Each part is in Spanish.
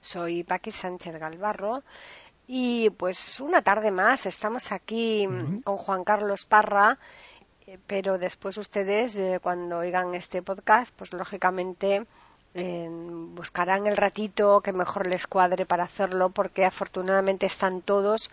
Soy Paqui Sánchez Galvarro y pues una tarde más estamos aquí con Juan Carlos Parra, eh, pero después ustedes eh, cuando oigan este podcast pues lógicamente eh, buscarán el ratito que mejor les cuadre para hacerlo porque afortunadamente están todos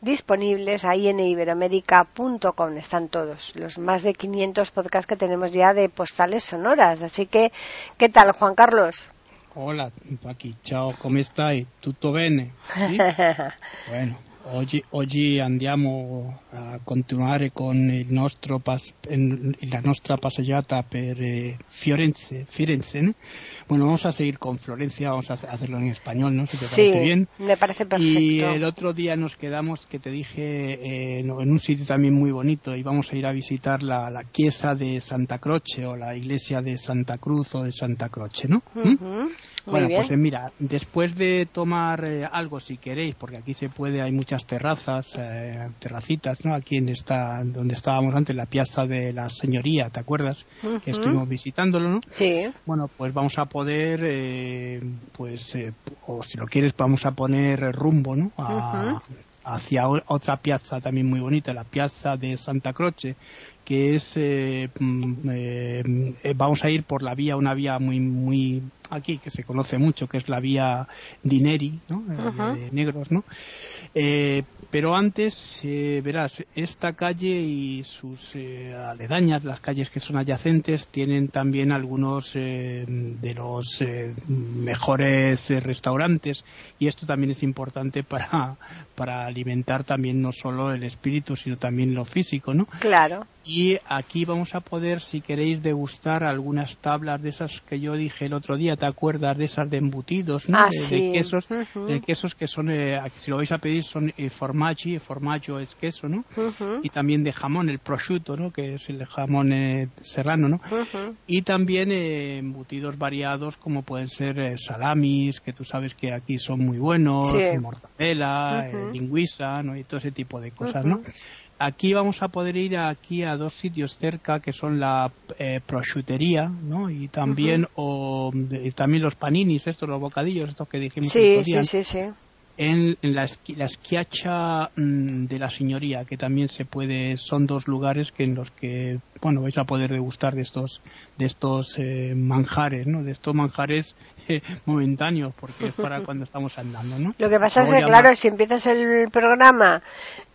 disponibles ahí en iberoamérica.com. Están todos los más de 500 podcasts que tenemos ya de postales sonoras. Así que, ¿qué tal, Juan Carlos? Hola, Paqui, ciao, come stai? Tutto bene? Sì? bueno, oggi, oggi andiamo a continuare con il nostro pas, la nostra passeggiata per eh, Firenze, Firenze ¿no? Bueno, vamos a seguir con Florencia, vamos a hacerlo en español, ¿no? Si te sí, parece bien. me parece perfecto. Y el otro día nos quedamos, que te dije, eh, en un sitio también muy bonito, y vamos a ir a visitar la, la Chiesa de Santa Croce o la iglesia de Santa Cruz o de Santa Croce, ¿no? Uh -huh. Bueno, bien. pues mira, después de tomar eh, algo, si queréis, porque aquí se puede, hay muchas terrazas, eh, terracitas, ¿no? Aquí en esta, donde estábamos antes, la Piazza de la Señoría, ¿te acuerdas? Uh -huh. Que estuvimos visitándolo, ¿no? Sí. Bueno, pues vamos a poder, eh, pues, eh, o si lo quieres, vamos a poner rumbo, ¿no? A, Uh -huh. Hacia otra piazza también muy bonita, la Piazza de Santa Croce, que es, eh, eh, vamos a ir por la vía, una vía muy, muy, aquí que se conoce mucho, que es la vía Dineri, ¿no? Uh -huh. de, de, negros, ¿no? Eh, pero antes, verás, esta calle y sus aledañas, las calles que son adyacentes, tienen también algunos de los mejores restaurantes y esto también es importante para, para alimentar también no solo el espíritu, sino también lo físico, ¿no? Claro. Y aquí vamos a poder, si queréis, degustar algunas tablas de esas que yo dije el otro día, ¿te acuerdas de esas de embutidos, ¿no? Ah, de, sí. de, quesos, uh -huh. de quesos que son, eh, si lo vais a pedir, son eh, formaggi, formaggio es queso, ¿no? Uh -huh. Y también de jamón, el prosciutto, ¿no? Que es el jamón eh, serrano, ¿no? Y también eh, embutidos variados como pueden ser eh, salamis, que tú sabes que aquí son muy buenos, sí. mortadela, lingüisa, ¿no? Y todo ese tipo de cosas, ¿no? Aquí vamos a poder ir aquí a dos sitios cerca que son la eh, prosciutería ¿no? y también uh -huh. o y también los paninis estos los bocadillos estos que dijimos sí, sí, sí, sí. En, en la, la, esquiacha mmm, de la señoría que también se puede son dos lugares que en los que bueno vais a poder degustar de estos de estos eh, manjares no de estos manjares eh, momentáneos porque es para cuando estamos andando no lo que pasa es que claro si empiezas el programa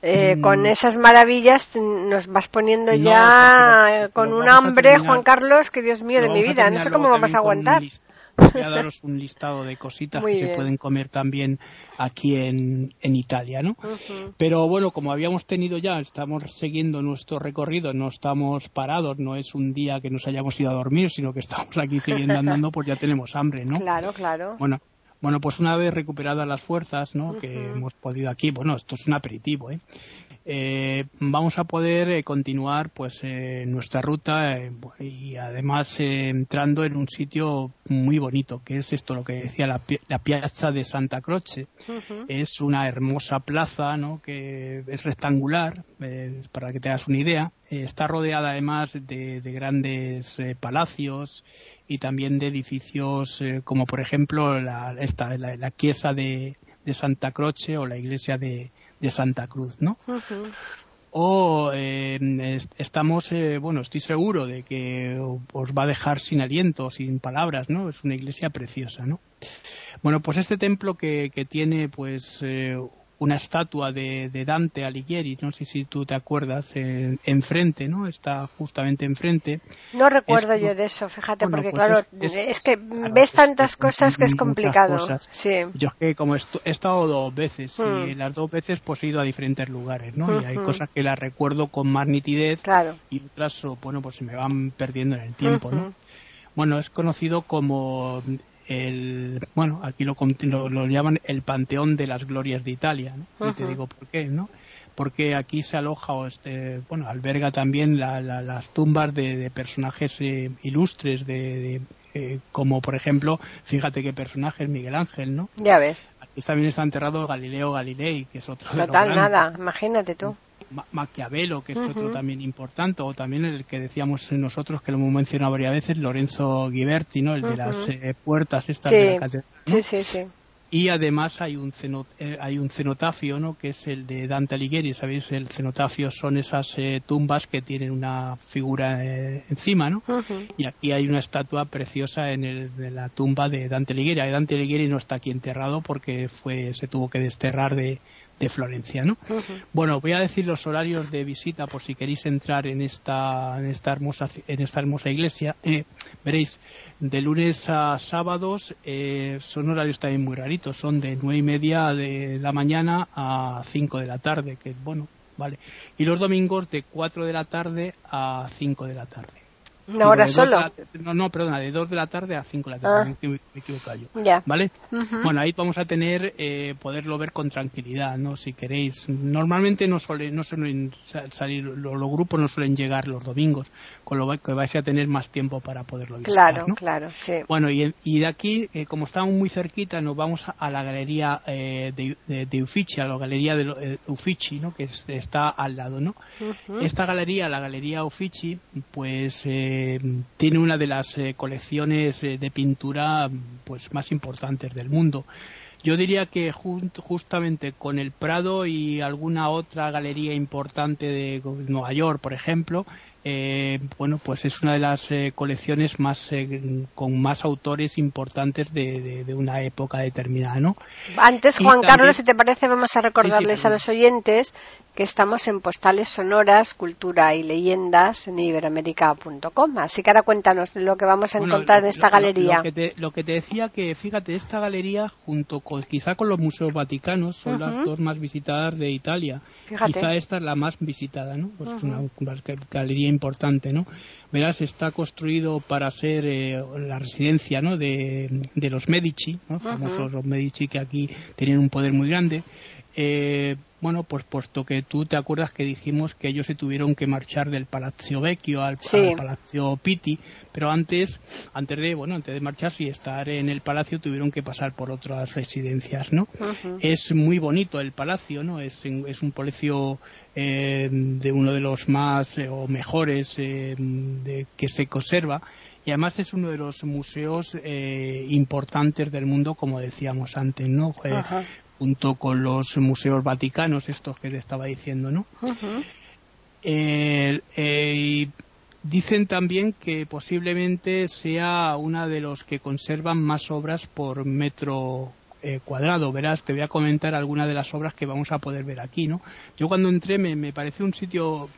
eh, mm. con esas maravillas nos vas poniendo no, ya con un hambre Juan Carlos que Dios mío de mi vida no sé cómo vamos a aguantar voy a daros un listado de cositas Muy que bien. se pueden comer también aquí en, en Italia, ¿no? Uh -huh. Pero bueno, como habíamos tenido ya, estamos siguiendo nuestro recorrido, no estamos parados, no es un día que nos hayamos ido a dormir, sino que estamos aquí siguiendo andando, pues ya tenemos hambre, ¿no? Claro, claro. Bueno, bueno, pues una vez recuperadas las fuerzas, ¿no? Uh -huh. Que hemos podido aquí, bueno, esto es un aperitivo, ¿eh? Eh, vamos a poder eh, continuar pues eh, nuestra ruta y además eh, entrando en un sitio muy bonito que es esto lo que decía la, la piazza de Santa Croce uh -huh. es una hermosa plaza ¿no? que es rectangular eh, para que te hagas una idea está rodeada además de, de grandes palacios y también de edificios como por ejemplo la, esta, la, la chiesa de, de Santa Croce o la iglesia de de Santa Cruz, ¿no? Uh -huh. O eh, est estamos, eh, bueno, estoy seguro de que os va a dejar sin aliento, sin palabras, ¿no? Es una iglesia preciosa, ¿no? Bueno, pues este templo que, que tiene, pues, eh, una estatua de, de, Dante Alighieri, no sé si tú te acuerdas, eh, enfrente, ¿no? Está justamente enfrente. No recuerdo es, yo de eso, fíjate, bueno, porque pues claro, es, es, es que claro, ves tantas cosas que es complicado. Sí. Yo es que como he estado dos veces mm. y las dos veces pues he ido a diferentes lugares, ¿no? Mm -hmm. Y hay cosas que las recuerdo con más nitidez claro. y otras, bueno, pues se me van perdiendo en el tiempo, mm -hmm. ¿no? Bueno, es conocido como el, bueno, aquí lo, lo, llaman el Panteón de las Glorias de Italia, ¿no? Y te digo por qué, ¿no? Porque aquí se aloja, o este, bueno, alberga también las tumbas de, personajes eh, ilustres, de, eh, como por ejemplo, fíjate qué personaje Miguel Ángel, ¿no? Ya ves. Aquí también está enterrado Galileo Galilei, que es otro Total, de nada, imagínate tú. Maquiavelo, que es otro también importante, o también el que decíamos nosotros, que lo hemos mencionado varias veces, Lorenzo Ghiberti, ¿no? El de las eh, puertas estas de la catedral. Sí, sí, sí. Y además hay un, eh, hay un cenotafio, ¿no? Que es el de Dante Alighieri, ¿sabéis? El cenotafio son esas eh, tumbas que tienen una figura encima, ¿no? Y aquí hay una estatua preciosa en, el, la tumba de Dante Alighieri. Dante Alighieri no está aquí enterrado porque fue se tuvo que desterrar de, de Florencia, ¿no? Bueno, voy a decir los horarios de visita por si queréis entrar en esta en esta hermosa en esta hermosa iglesia. Eh, veréis, de lunes a sábados eh, son horarios también muy raritos, son de nueve y media de la mañana a 5 de la tarde, que bueno, vale. Y los domingos de 4 de la tarde a 5 de la tarde. ¿Una hora solo? no, no, perdona, de 2 de la tarde a 5 de la tarde, ah. me, equivoco yo. Ya. ¿Vale? Bueno, ahí vamos a tener, eh, poderlo ver con tranquilidad, ¿no? Si queréis. Normalmente no, suele, no suelen salir, los, grupos no suelen llegar los domingos, con lo que vais a tener más tiempo para poderlo visitar, Claro, claro, sí. Bueno, y, y de aquí, eh, como estamos muy cerquita, nos vamos a, la galería eh, de, de, Uffizi, a la galería de eh, Uffizi, ¿no? Que está al lado, ¿no? Esta galería, la galería Uffizi, pues... Eh, eh, tiene una de las eh, colecciones eh, de pintura pues más importantes del mundo. Yo diría que justamente con el Prado y alguna otra galería importante de Nueva York, por ejemplo, eh, bueno, pues es una de las eh, colecciones más eh, con más autores importantes de, una época determinada, ¿no? Antes, Juan Carlos, si te parece, vamos a recordarles a los oyentes que estamos en Postales Sonoras, Cultura y Leyendas en iberoamérica.com. Así que ahora cuéntanos lo que vamos a encontrar en esta galería. Lo que, te, decía que, fíjate, esta galería, junto con quizá con los museos vaticanos, son las dos más visitadas de Italia. Quizá esta es la más visitada, ¿no? Pues una galería importante, ¿no? Verás, está construido para ser eh, la residencia, ¿no? De, los Medici, ¿no? Famosos los Medici que aquí tenían un poder muy grande. Eh, bueno, pues puesto que tú te acuerdas que dijimos que ellos se tuvieron que marchar del Palazzo Vecchio al, Palazzo Pitti, pero antes, antes de, bueno, antes de marcharse y estar en el palacio tuvieron que pasar por otras residencias, ¿no? Es muy bonito el palacio, ¿no? Es, es un palacio eh, de uno de los más eh, o mejores de, que se conserva y además es uno de los museos importantes del mundo, como decíamos antes, ¿no? Junto con los museos vaticanos, estos que te estaba diciendo, ¿no? Eh, dicen también que posiblemente sea una de los que conservan más obras por metro eh, cuadrado. Verás, te voy a comentar algunas de las obras que vamos a poder ver aquí, ¿no? Yo cuando entré me, me pareció un sitio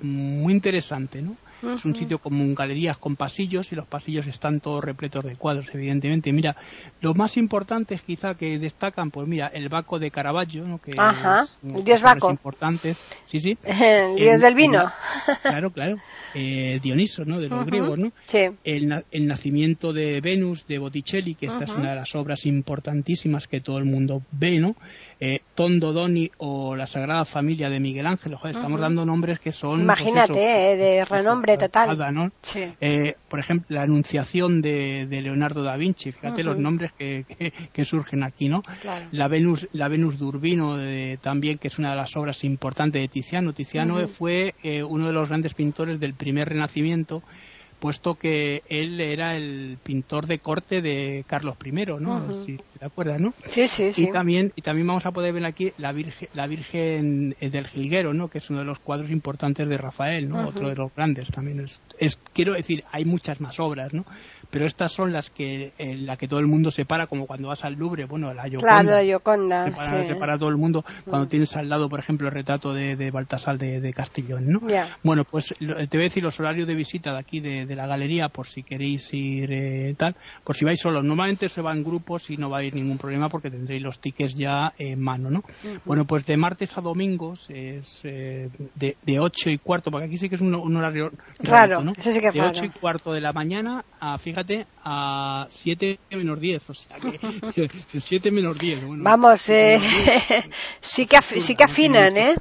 muy interesante, ¿no? Es un sitio con galerías con pasillos y los pasillos están todos repletos de cuadros, evidentemente. Mira, lo más importantes quizá que destacan, pues mira, el Baco de Caravaggio, ¿no? que es, el dios Baco. importantes. Sí, sí. El dios del vino. claro, claro. Eh, Dioniso, ¿no? De los griegos, ¿no? Sí. El, el, nacimiento de Venus de Botticelli, que esta es una de las obras importantísimas que todo el mundo ve, ¿no? Eh, Tondo Doni o la Sagrada Familia de Miguel Ángel. estamos dando nombres que son. Pues Imagínate, eh, de renombre total. Eh, por ejemplo, la Anunciación de, Leonardo da Vinci. Fíjate los nombres que, que, surgen aquí, ¿no? La Venus, la Venus d'Urbino también, que es una de las obras importantes de Tiziano. Tiziano fue uno de los grandes pintores del primer Renacimiento puesto que él era el pintor de corte de Carlos I, ¿no? Si te acuerdas, ¿no? Sí, sí, sí. Y también, y también vamos a poder ver aquí la Virgen, la Virgen del Jilguero, ¿no? Que es uno de los cuadros importantes de Rafael, ¿no? Otro de los grandes también. Es, es, quiero decir, hay muchas más obras, ¿no? Pero estas son las que eh, la que todo el mundo separa como cuando vas al Louvre bueno la Gioconda claro, la Gioconda separa, todo el mundo cuando mm. tienes al lado por ejemplo el retrato de, de Baltasar de, de Castellón ¿no? bueno pues te voy a decir los horarios de visita de aquí de, de, la galería por si queréis ir eh, tal, por si vais solos. Normalmente se va en grupos y no va a haber ningún problema porque tendréis los tickets ya en mano, ¿no? Bueno, pues de martes a domingos es eh, de, de 8 y cuarto, porque aquí sí que es un, horario raro, ¿no? sí de 8 y cuarto de la mañana a, fíjate, a 7 menos 10, o sea que 7 menos 10. Bueno, Vamos, eh, sí, que sí que afinan, ¿eh?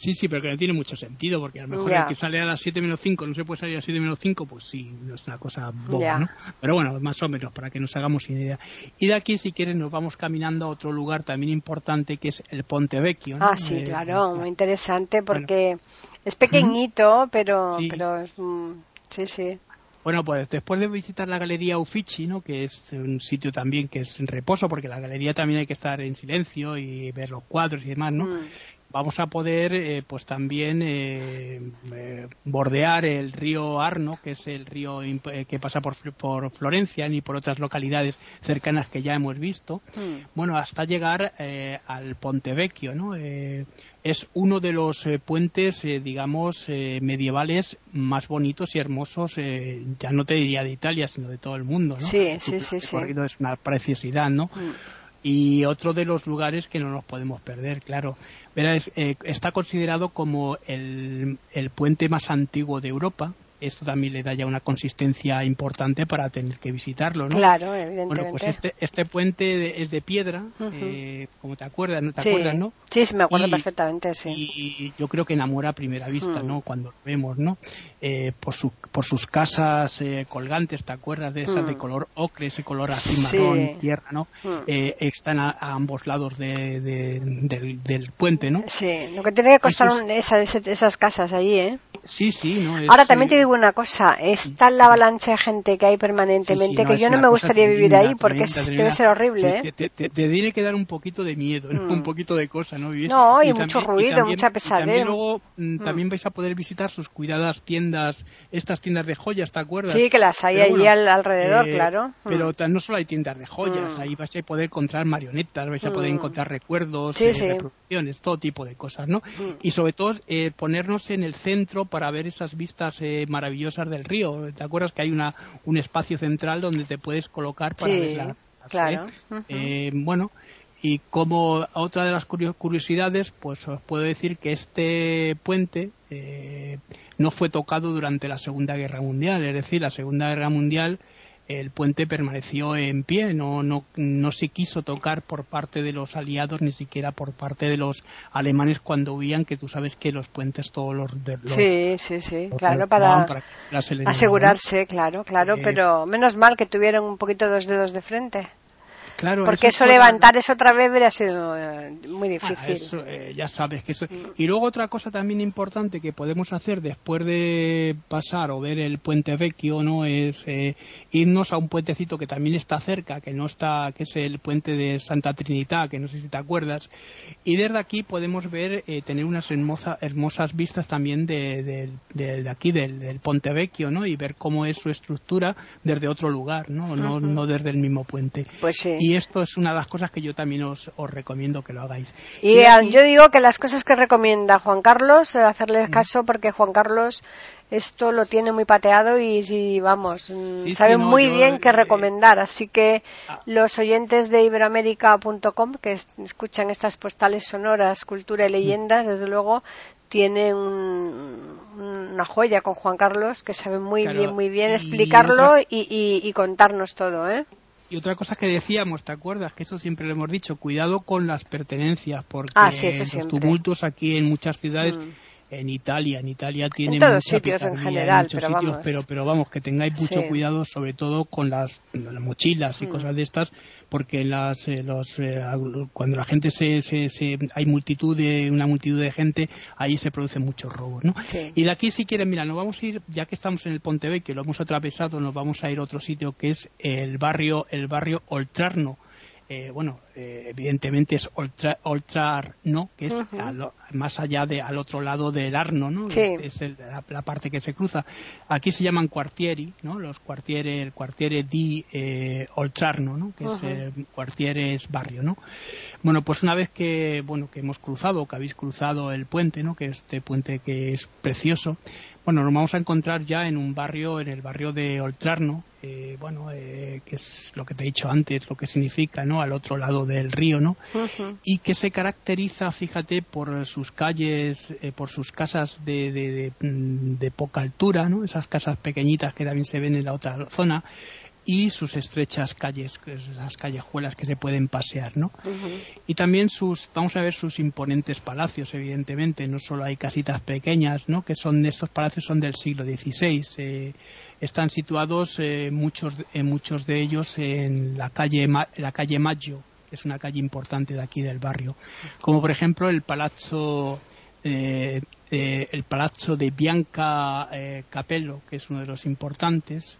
Sí, sí, pero que no tiene mucho sentido, porque a lo mejor el que sale a las 7 menos 5 no se puede salir a las 7 menos 5, pues sí, no es una cosa boba, ¿no? Pero bueno, más o menos, para que nos hagamos idea. Y de aquí, si quieres, nos vamos caminando a otro lugar también importante, que es el Ponte Vecchio. Ah, sí, eh, claro, muy interesante, porque es pequeñito, pero, pero mm, sí, sí. Bueno, pues después de visitar la Galería Uffizi, ¿no? que es un sitio también que es en reposo, porque la galería también hay que estar en silencio y ver los cuadros y demás, ¿no? Mm vamos a poder eh, pues también eh, eh, bordear el río Arno, que es el río que pasa por, por Florencia y por otras localidades cercanas que ya hemos visto, hmm. bueno, hasta llegar al Ponte Vecchio, ¿no? es uno de los puentes, digamos, medievales más bonitos y hermosos, ya no te diría de Italia, sino de todo el mundo, ¿no? Sí, sí, sí. sí. Es una preciosidad, ¿no? Hmm y otro de los lugares que no nos podemos perder, claro. Eh, está considerado como el, el puente más antiguo de Europa, esto también le da ya una consistencia importante para tener que visitarlo, ¿no? Claro, evidentemente. Bueno, pues este, este puente es de piedra, eh, como te acuerdas, ¿no? ¿Te acuerdas, no? Sí, sí, me acuerdo perfectamente, sí. Y yo creo que enamora a primera vista, mm. ¿no? Cuando lo vemos, ¿no? Eh, por, su, por sus casas eh, colgantes, ¿te acuerdas? De esas de mm. color ocre, ese color así marrón, tierra, ¿no? Mm. están a, ambos lados de, del, puente, ¿no? Sí, lo que tiene que costar esas, esas casas allí, ¿eh? Sí, sí, ¿no? Ahora también te digo una cosa, está la avalancha de gente que hay permanentemente, que yo no me gustaría vivir ahí porque debe ser horrible. ¿eh? Te, tiene que dar un poquito de miedo, mm. un poquito de cosa, ¿no? no, y, mucho ruido, mucha pesadez. También luego mm, mm. también vais a poder visitar sus cuidadas tiendas, estas tiendas de joyas, ¿te acuerdas? Sí, que las hay allí alrededor, eh, claro. Pero no solo hay tiendas de joyas, ahí vais a poder encontrar marionetas, vais a poder encontrar recuerdos, eh, reproducciones, todo tipo de cosas, ¿no? Y sobre todo ponernos en el centro para ver esas vistas maravillosas del río. ¿Te acuerdas que hay una, un espacio central donde te puedes colocar para ver las, claro. Eh, bueno, y como otra de las curiosidades, pues os puedo decir que este puente eh, no fue tocado durante la Segunda Guerra Mundial, es decir, la Segunda Guerra Mundial el puente permaneció en pie, no, no, no se quiso tocar por parte de los aliados ni siquiera por parte de los alemanes cuando huían, que tú sabes que los puentes todos los... De sí, sí, sí, claro, para, asegurarse, claro, claro, eh, pero menos mal que tuvieron un poquito dos dedos de frente. Porque eso, levantar eso otra vez hubiera sido eh, muy ah, difícil. Eh, ya sabes que eso. Mm. Y luego otra cosa también importante que podemos hacer después de pasar o ver el puente Vecchio, ¿no? Es eh, irnos a un puentecito que también está cerca, que no está, que es el puente de Santa Trinidad, que no sé si te acuerdas. Y desde aquí podemos ver, tener unas hermosa, hermosas vistas también de, de, aquí, del, del Ponte Vecchio, ¿no? Y ver cómo es su estructura desde otro lugar, ¿no? No, no desde el mismo puente. Pues sí y esto es una de las cosas que yo también os, recomiendo que lo hagáis. Y, yo digo que las cosas que recomienda Juan Carlos, eh, hacerle mm. caso porque Juan Carlos esto lo tiene muy pateado y, vamos, mm, sabe muy bien qué eh, recomendar. Así que ah. los oyentes de iberoamérica.com que escuchan estas postales sonoras, cultura y mm. leyendas, desde luego tienen una joya con Juan Carlos que sabe muy bien, muy bien explicarlo y, y, contarnos todo, ¿eh? Y otra cosa que decíamos, ¿te acuerdas? Que eso siempre lo hemos dicho, cuidado con las pertenencias, porque ah, los tumultos aquí en muchas ciudades, mm. En Italia, en Italia tienen en todos sitios en general, pero, vamos. pero, vamos, que tengáis mucho cuidado, sobre todo con las, mochilas y mm. cosas de estas, porque las, eh, los, eh, cuando la gente se, se, hay multitud de una multitud de gente ahí se producen muchos robos ¿no? y de aquí si quieren mira nos vamos a ir ya que estamos en el Ponte que lo hemos atravesado nos vamos a ir a otro sitio que es el barrio el barrio Oltrarno eh, bueno, eh, evidentemente es Oltra, ¿no? Que es más allá de, al otro lado del Arno, ¿no? Es la, parte que se cruza. Aquí se llaman quartieri, ¿no? Los quartiere, el quartiere di eh, Oltrarno, ¿no? Que es eh, es barrio, ¿no? Bueno, pues una vez que, bueno, que hemos cruzado, que habéis cruzado el puente, ¿no? Que este puente que es precioso, bueno, nos vamos a encontrar ya en un barrio, en el barrio de Oltrarno, eh, bueno, eh, que es lo que te he dicho antes, lo que significa, ¿no? Al otro lado del río, ¿no? Y que se caracteriza, fíjate, por sus calles, eh, por sus casas de, de, de, poca altura, ¿no? Esas casas pequeñitas que también se ven en la otra zona y sus estrechas calles, esas callejuelas que se pueden pasear, ¿no? Y también sus, vamos a ver sus imponentes palacios, evidentemente, no solo hay casitas pequeñas, ¿no? Que son, estos palacios son del siglo XVI, eh, están situados eh, muchos, muchos de ellos en la calle, la calle Maggio, que es una calle importante de aquí del barrio, como por ejemplo el Palazzo eh, el palazzo de Bianca Capello, que es uno de los importantes,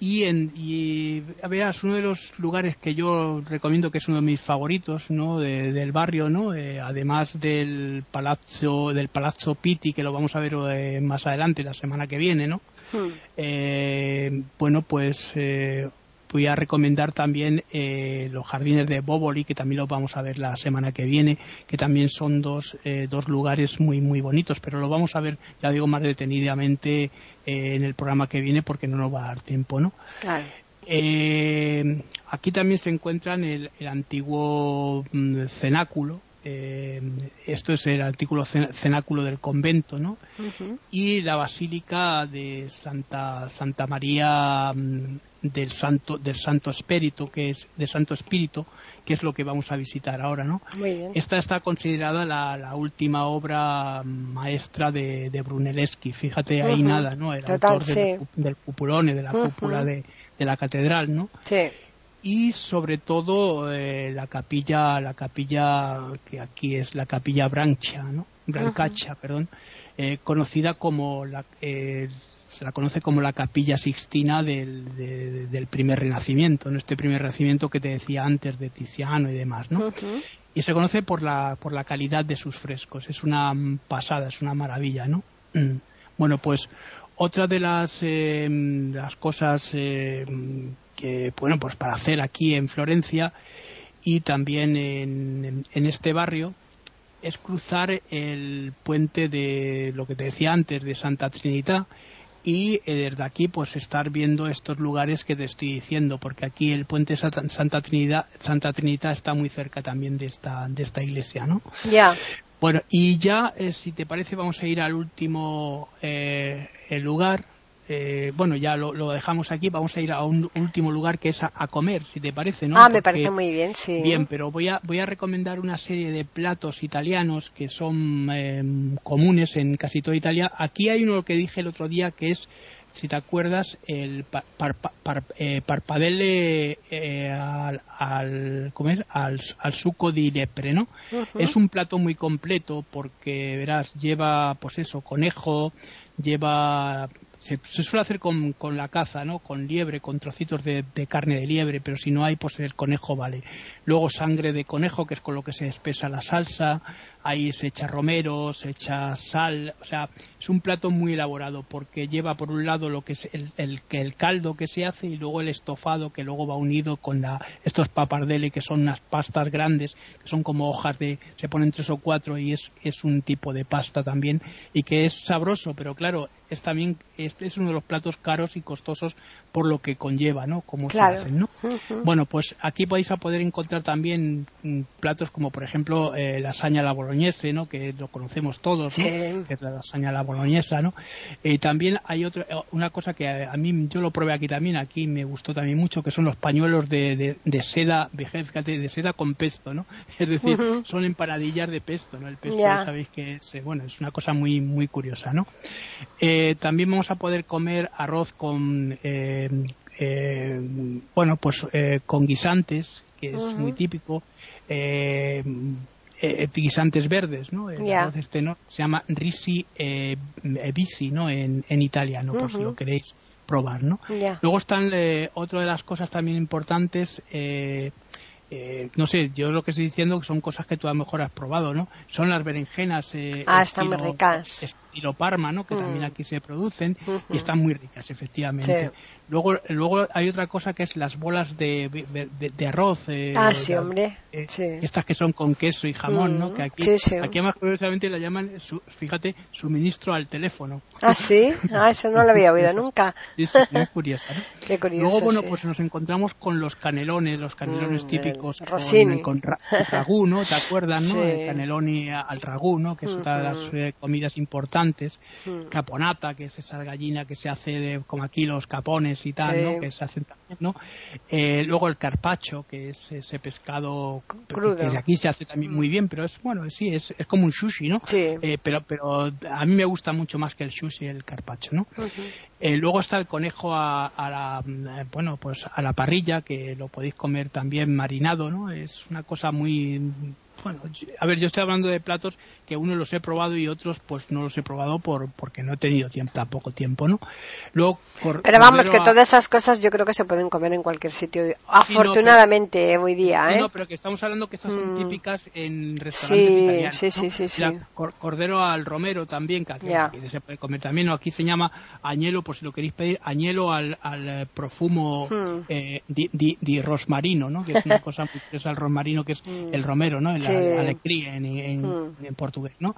y, en, y es uno de los lugares que yo recomiendo que es uno de mis favoritos ¿no? del barrio, ¿no? Eh, además del Palazzo, del Palazzo Pitti, que lo vamos a ver eh, más adelante, la semana que viene, ¿no? Hmm. Eh, bueno, pues voy a recomendar también eh, los jardines de Boboli, que también los vamos a ver la semana que viene, que también son dos, eh, dos lugares muy, muy bonitos, pero lo vamos a ver, ya digo, más detenidamente eh, en el programa que viene porque no nos va a dar tiempo, ¿no? aquí también se encuentra el, el antiguo mm, cenáculo, esto es el artículo cenáculo del convento, ¿no? Y la basílica de Santa, Santa María mm, del santo del santo espíritu que es de santo espíritu que es lo que vamos a visitar ahora no esta está considerada la, última obra maestra de, de Brunelleschi. Fíjate ahí nada no el autor del, cupulone de la cúpula de, la catedral no sí. Y sobre todo eh, la capilla la capilla que aquí es la capilla Brancha no Brancacha perdón eh, conocida como la eh, se la conoce como la capilla sixtina del, del primer renacimiento, ¿no? este primer renacimiento que te decía antes de Tiziano y demás, ¿no? Y se conoce por la, por la calidad de sus frescos, es una pasada, es una maravilla, ¿no? Mm. Bueno, pues otra de las, eh, las cosas eh, que, bueno, pues para hacer aquí en Florencia y también en, en este barrio, es cruzar el puente de lo que te decía antes de Santa Trinidad y eh, desde aquí pues estar viendo estos lugares que te estoy diciendo porque aquí el puente Santa Trinidad Santa Trinidad está muy cerca también de esta de esta iglesia no ya. Bueno y ya eh, si te parece vamos a ir al último eh, el lugar eh, bueno, ya lo, dejamos aquí, vamos a ir a un último lugar que es a, comer, si te parece, ¿no? Ah, me parece muy bien, sí. Bien, pero voy a, voy a recomendar una serie de platos italianos que son em, comunes en casi toda Italia. Aquí hay uno que dije el otro día que es si te acuerdas, el eh, parpadelle eh, al, al, al, al, suco di lepre, ¿no? Es un plato muy completo porque, verás, lleva, pues eso, conejo, lleva se, suele hacer con, con, la caza, ¿no? Con liebre, con trocitos de, carne de liebre, pero si no hay, pues el conejo vale. Luego sangre de conejo, que es con lo que se espesa la salsa. Ahí se echa romero, se echa sal. O sea, es un plato muy elaborado porque lleva por un lado lo que es el, el, el caldo que se hace y luego el estofado que luego va unido con la, estos papardele que son unas pastas grandes, que son como hojas de, se ponen tres o cuatro y es, es un tipo de pasta también y que es sabroso, pero claro, es también este es uno de los platos caros y costosos por lo que conlleva, ¿no? Como se hacen, ¿no? Bueno, pues aquí vais a poder encontrar también mm, platos como por ejemplo eh, lasaña la boloñese, ¿no? Que lo conocemos todos, ¿no? Que es la lasaña la boloñesa, ¿no? Eh, también hay otra eh, una cosa que a, mí yo lo probé aquí también, aquí me gustó también mucho, que son los pañuelos de, de, seda, fíjate, de seda con pesto, ¿no? Es decir, son empanadillas de pesto, ¿no? El pesto sabéis que es, eh, bueno, es una cosa muy muy curiosa, ¿no? también vamos a poder comer arroz con eh, eh, bueno pues eh, con guisantes que es muy típico guisantes verdes no el arroz este no se llama risi bisi no en, en italiano por si lo queréis probar no luego están otra de las cosas también importantes no sé, yo lo que estoy diciendo son cosas que tú a lo mejor has probado, ¿no? Son las berenjenas. ah, están muy ricas estilo Parma, ¿no? Que también aquí se producen y están muy ricas, efectivamente. Luego, luego hay otra cosa que es las bolas de, de, arroz. Eh, ah, sí, hombre. Eh, estas que son con queso y jamón, ¿no? Que aquí, aquí más curiosamente la llaman, fíjate, suministro al teléfono. Ah, sí. Ah, eso no lo había oído nunca. Sí, sí, muy curiosa, ¿no? Qué curioso, Luego, bueno, pues nos encontramos con los canelones, los canelones mm, típicos con, con, ragú, ¿no? ¿Te acuerdas, no? El caneloni al ragú, ¿no? Que es una de las eh, comidas importantes. Caponata, que es esa gallina que se hace de, como aquí los capones y tal, ¿no? Que se hacen también, ¿no? Eh, luego el carpacho, que es ese pescado Crudo. que aquí se hace también muy bien, pero es, bueno, sí, es, es como un sushi, ¿no? Eh, pero, pero a mí me gusta mucho más que el sushi el carpacho, ¿no? Eh, luego está el conejo a, a, la, bueno, pues a la parrilla, que lo podéis comer también marinado, ¿no? Es una cosa muy bueno, a ver, yo estoy hablando de platos que uno los he probado y otros pues no los he probado por porque no he tenido tiempo, tampoco tiempo, ¿no? Luego, Pero vamos, que todas esas cosas yo creo que se pueden comer en cualquier sitio, afortunadamente hoy día, ¿eh? No, pero que estamos hablando que esas son mm. típicas en restaurantes italianos. Sí, sí, sí, sí. Cordero al romero también, que aquí, se puede comer también, o aquí se llama añelo, por si lo queréis pedir, añelo al, al eh, profumo hmm. eh, di, rosmarino, ¿no? Que es una cosa muy curiosa el rosmarino, que es hmm. el romero, ¿no? Alegría en, hmm. en, portugués, ¿no?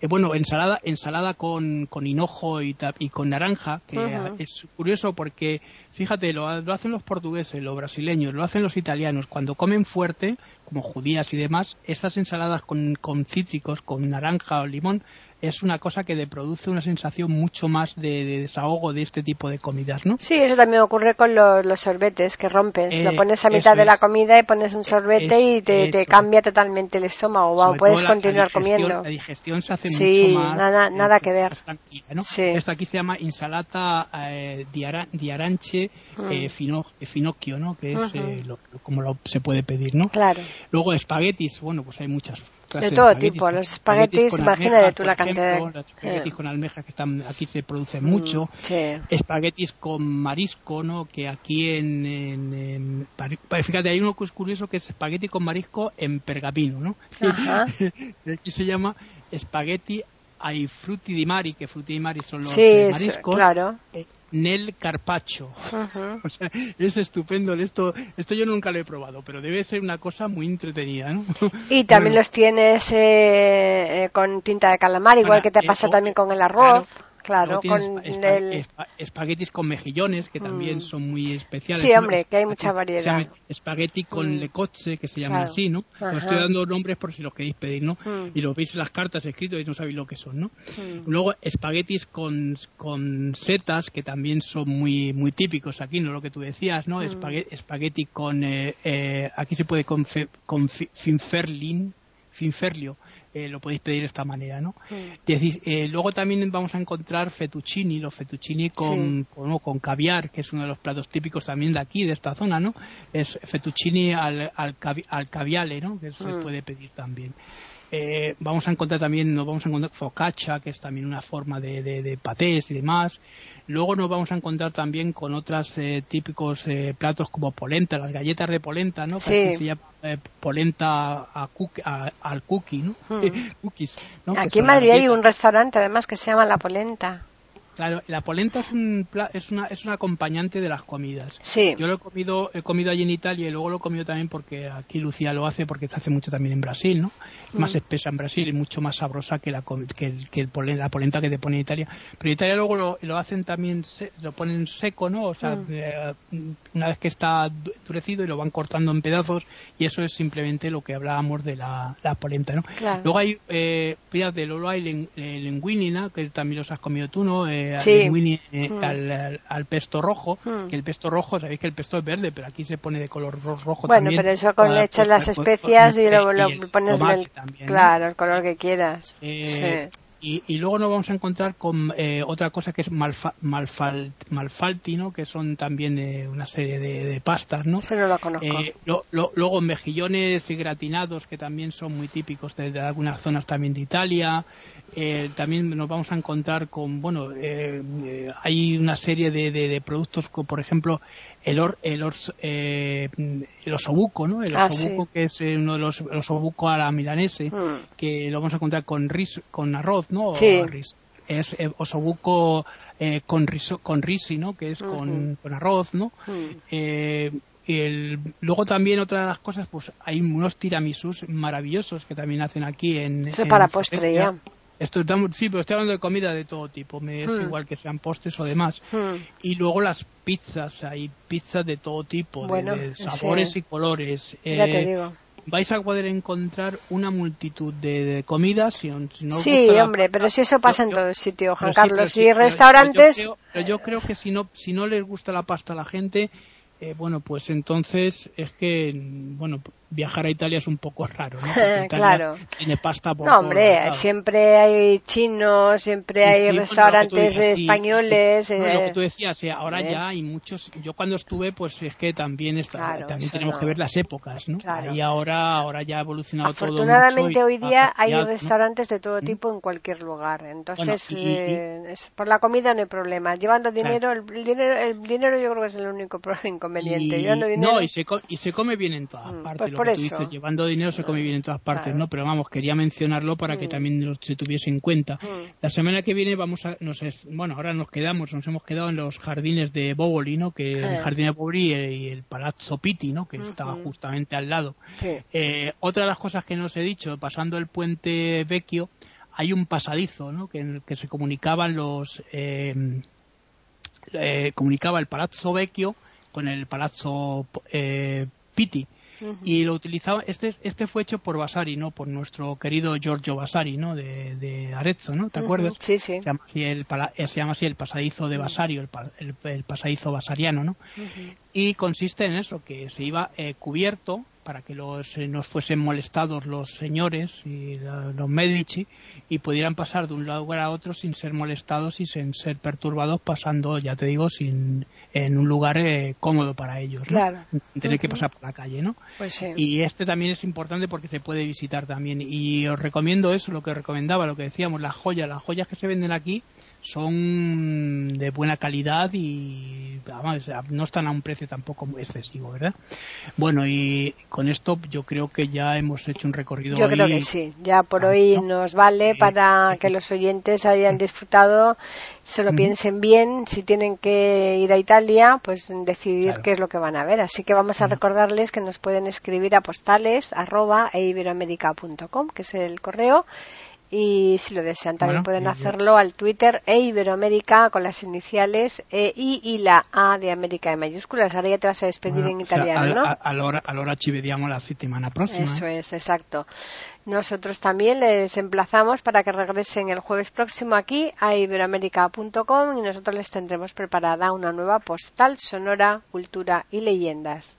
Eh, bueno, ensalada, ensalada con, con hinojo y, y con naranja, que es curioso porque, fíjate, lo, hacen los portugueses, los brasileños, lo hacen los italianos, cuando comen fuerte, como judías y demás, estas ensaladas con, con cítricos, con naranja o limón, es una cosa que le produce una sensación mucho más de, desahogo de este tipo de comidas, ¿no? Sí, eso también ocurre con los, sorbetes que rompen. lo eh, pones a mitad de la comida y pones un sorbete y te, cambia totalmente el estómago. Wow, puedes continuar comiendo. La digestión se hace mucho más. Nada, nada que ver. ¿no? Esto aquí se llama insalata eh, aranche mm. eh, finocchio, ¿no? Que es eh, como lo, se puede pedir, ¿no? Claro. Luego espaguetis, bueno, pues hay muchas de todo tipo, los espaguetis, imagínate tú la cantidad de... Los espaguetis con almejas que están aquí se produce mm, mucho, espaguetis con marisco, ¿no? Que aquí en, en, fíjate, hay uno que es curioso que es espagueti con marisco en pergamino, ¿no? aquí se llama espagueti ai frutti di mari, que frutti di mari son los sí, mariscos. claro. Eh, Nel Carpacho. O sea, es estupendo. Esto, esto yo nunca lo he probado, pero debe ser una cosa muy entretenida, ¿no? Y también los tienes eh, eh, con tinta de calamar, igual que te pasa también con el arroz. Claro, con el... espaguetis con mejillones, que también mm. son muy especiales. Sí, hombre, que hay mucha variedad. espagueti con mm. lecoche, que se llama así, ¿no? Os estoy dando nombres por si los queréis pedir, ¿no? Mm. Y lo veis en las cartas escritos y no sabéis lo que son, ¿no? Luego, espaguetis con, con setas, que también son muy muy típicos aquí, ¿no? Lo que tú decías, ¿no? Espagueti, con... Eh, eh, aquí se puede con, con finferlin, finferlio, eh, lo podéis pedir de esta manera, ¿no? Eh, luego también vamos a encontrar fettuccini, los fettuccini con, con, caviar, que es uno de los platos típicos también de aquí, de esta zona, ¿no? Es fettuccini al, al, al caviale, ¿no? Que se puede pedir también. Eh, vamos a encontrar también, nos vamos a encontrar focaccia, que es también una forma de, de, patés y demás. Luego nos vamos a encontrar también con otros eh, típicos eh, platos como polenta, las galletas de polenta, ¿no? Que se llama polenta al cookie, ¿no? Hmm. Cookies, Aquí en Madrid hay un restaurante además que se llama La Polenta. Claro, la polenta es un es una es un acompañante de las comidas. Sí. Yo lo he comido he comido allí en Italia y luego lo he comido también porque aquí Lucía lo hace porque se hace mucho también en Brasil, ¿no? Más mm. espesa en Brasil y mucho más sabrosa que la que, que el la polenta que te pone en Italia. Pero en Italia luego lo, hacen también lo ponen seco, ¿no? O sea, mm. una vez que está endurecido y lo van cortando en pedazos y eso es simplemente lo que hablábamos de la, polenta, ¿no? Luego hay eh, fíjate, luego hay linguini, ¿no? Que también los has comido tú, ¿no? Eh, eh, mm. al, al, pesto rojo, mm. que el pesto rojo, sabéis que el pesto es verde, pero aquí se pone de color rojo bueno, pero eso con le echas las especias y lo, lo pones el, claro, el color que quieras. Eh, y, luego nos vamos a encontrar con eh, otra cosa que es malfa, malfalti, ¿no? que son también una serie de, pastas. ¿no? no lo conozco. luego mejillones gratinados que también son muy típicos de algunas zonas también de Italia. Eh, también nos vamos a encontrar con, bueno, eh, eh, hay una serie de, de, productos como, por ejemplo, el, or, el, eh, el osobuco, ¿no? El ah, osobuco que es uno de los osobuco a la milanese, mm. que lo vamos a encontrar con ris, con arroz, ¿no? Sí. es eh, osobuco eh, con, riso, con risi, ¿no? Que es con, arroz, ¿no? Eh, el, luego también otra de las cosas, pues hay unos tiramisus maravillosos que también hacen aquí en... Eso para postre ya. Esto, sí, pero estoy hablando de comida de todo tipo, me es igual que sean postres o demás. Y luego las pizzas, hay pizzas de todo tipo, de, sabores y colores. Ya te digo vais a poder encontrar una multitud de, comidas. Si, no sí, hombre, pero si eso pasa en todo sitio, Juan Carlos. y restaurantes. pero yo creo que si no, si no les gusta la pasta a la gente, eh, bueno, pues entonces es que, bueno, viajar a Italia es un poco raro, ¿no? claro. Tiene pasta por No, hombre, siempre hay chinos, siempre hay restaurantes españoles. lo que tú decías, ahora ya hay muchos. Yo cuando estuve, pues es que también está, también tenemos que ver las épocas, ¿no? Y ahora, ahora ya ha evolucionado todo. Afortunadamente hoy día hay restaurantes de todo ¿Mm? tipo en cualquier lugar. Entonces, eh, por la comida no hay problema. Llevando dinero, el, dinero, el dinero yo creo que es el único inconveniente. No, y se, y se come bien en todas mm, partes. Pues llevando dinero se come bien en todas partes, ¿no? Pero vamos, quería mencionarlo para que mm. también se tuviese en cuenta. Mm. La semana que viene vamos a, nos bueno, ahora nos quedamos, nos hemos quedado en los jardines de Boboli, ¿no? Que el jardín de Boboli y el Palazzo Pitti, ¿no? Que estaba justamente al lado. Eh, otra de las cosas que nos he dicho, pasando el puente Vecchio, hay un pasadizo, ¿no? Que en el que se comunicaban los eh, eh, comunicaba el Palazzo Vecchio con el Palazzo Pitti y lo utilizaba, este, este fue hecho por Vasari, ¿no? Por nuestro querido Giorgio Vasari, ¿no? De, de Arezzo, ¿no? ¿Te acuerdas? Sí, sí. Se llama así el, eh, se llama así el pasadizo de Vasario, el, el, pasadizo vasariano, ¿no? Y consiste en eso, que se iba eh, cubierto para que los, eh, no fuesen molestados los señores y los Medici y pudieran pasar de un lugar a otro sin ser molestados y sin ser perturbados pasando, ya te digo, sin en un lugar eh, cómodo para ellos, claro. sin tener que pasar por la calle, ¿no? Pues sí. Y este también es importante porque se puede visitar también y os recomiendo eso, lo que recomendaba, lo que decíamos, las joyas, las joyas que se venden aquí son de buena calidad y no están a un precio tampoco muy excesivo, ¿verdad? Bueno, y con esto yo creo que ya hemos hecho un recorrido. Yo creo que sí, ya por hoy nos vale para que los oyentes hayan disfrutado, se lo piensen bien, si tienen que ir a Italia, pues decidir qué es lo que van a ver. Así que vamos a recordarles que nos pueden escribir a postales arroba e que es el correo y si lo desean también pueden hacerlo al Twitter e Iberoamérica con las iniciales E, I y la A de América de mayúsculas. Ahora ya te vas a despedir en italiano, ¿no? Allora, ci vediamo la semana próxima. Eso es, exacto. Nosotros también les emplazamos para que regresen el jueves próximo aquí a iberoamérica.com y nosotros les tendremos preparada una nueva postal sonora, cultura y leyendas.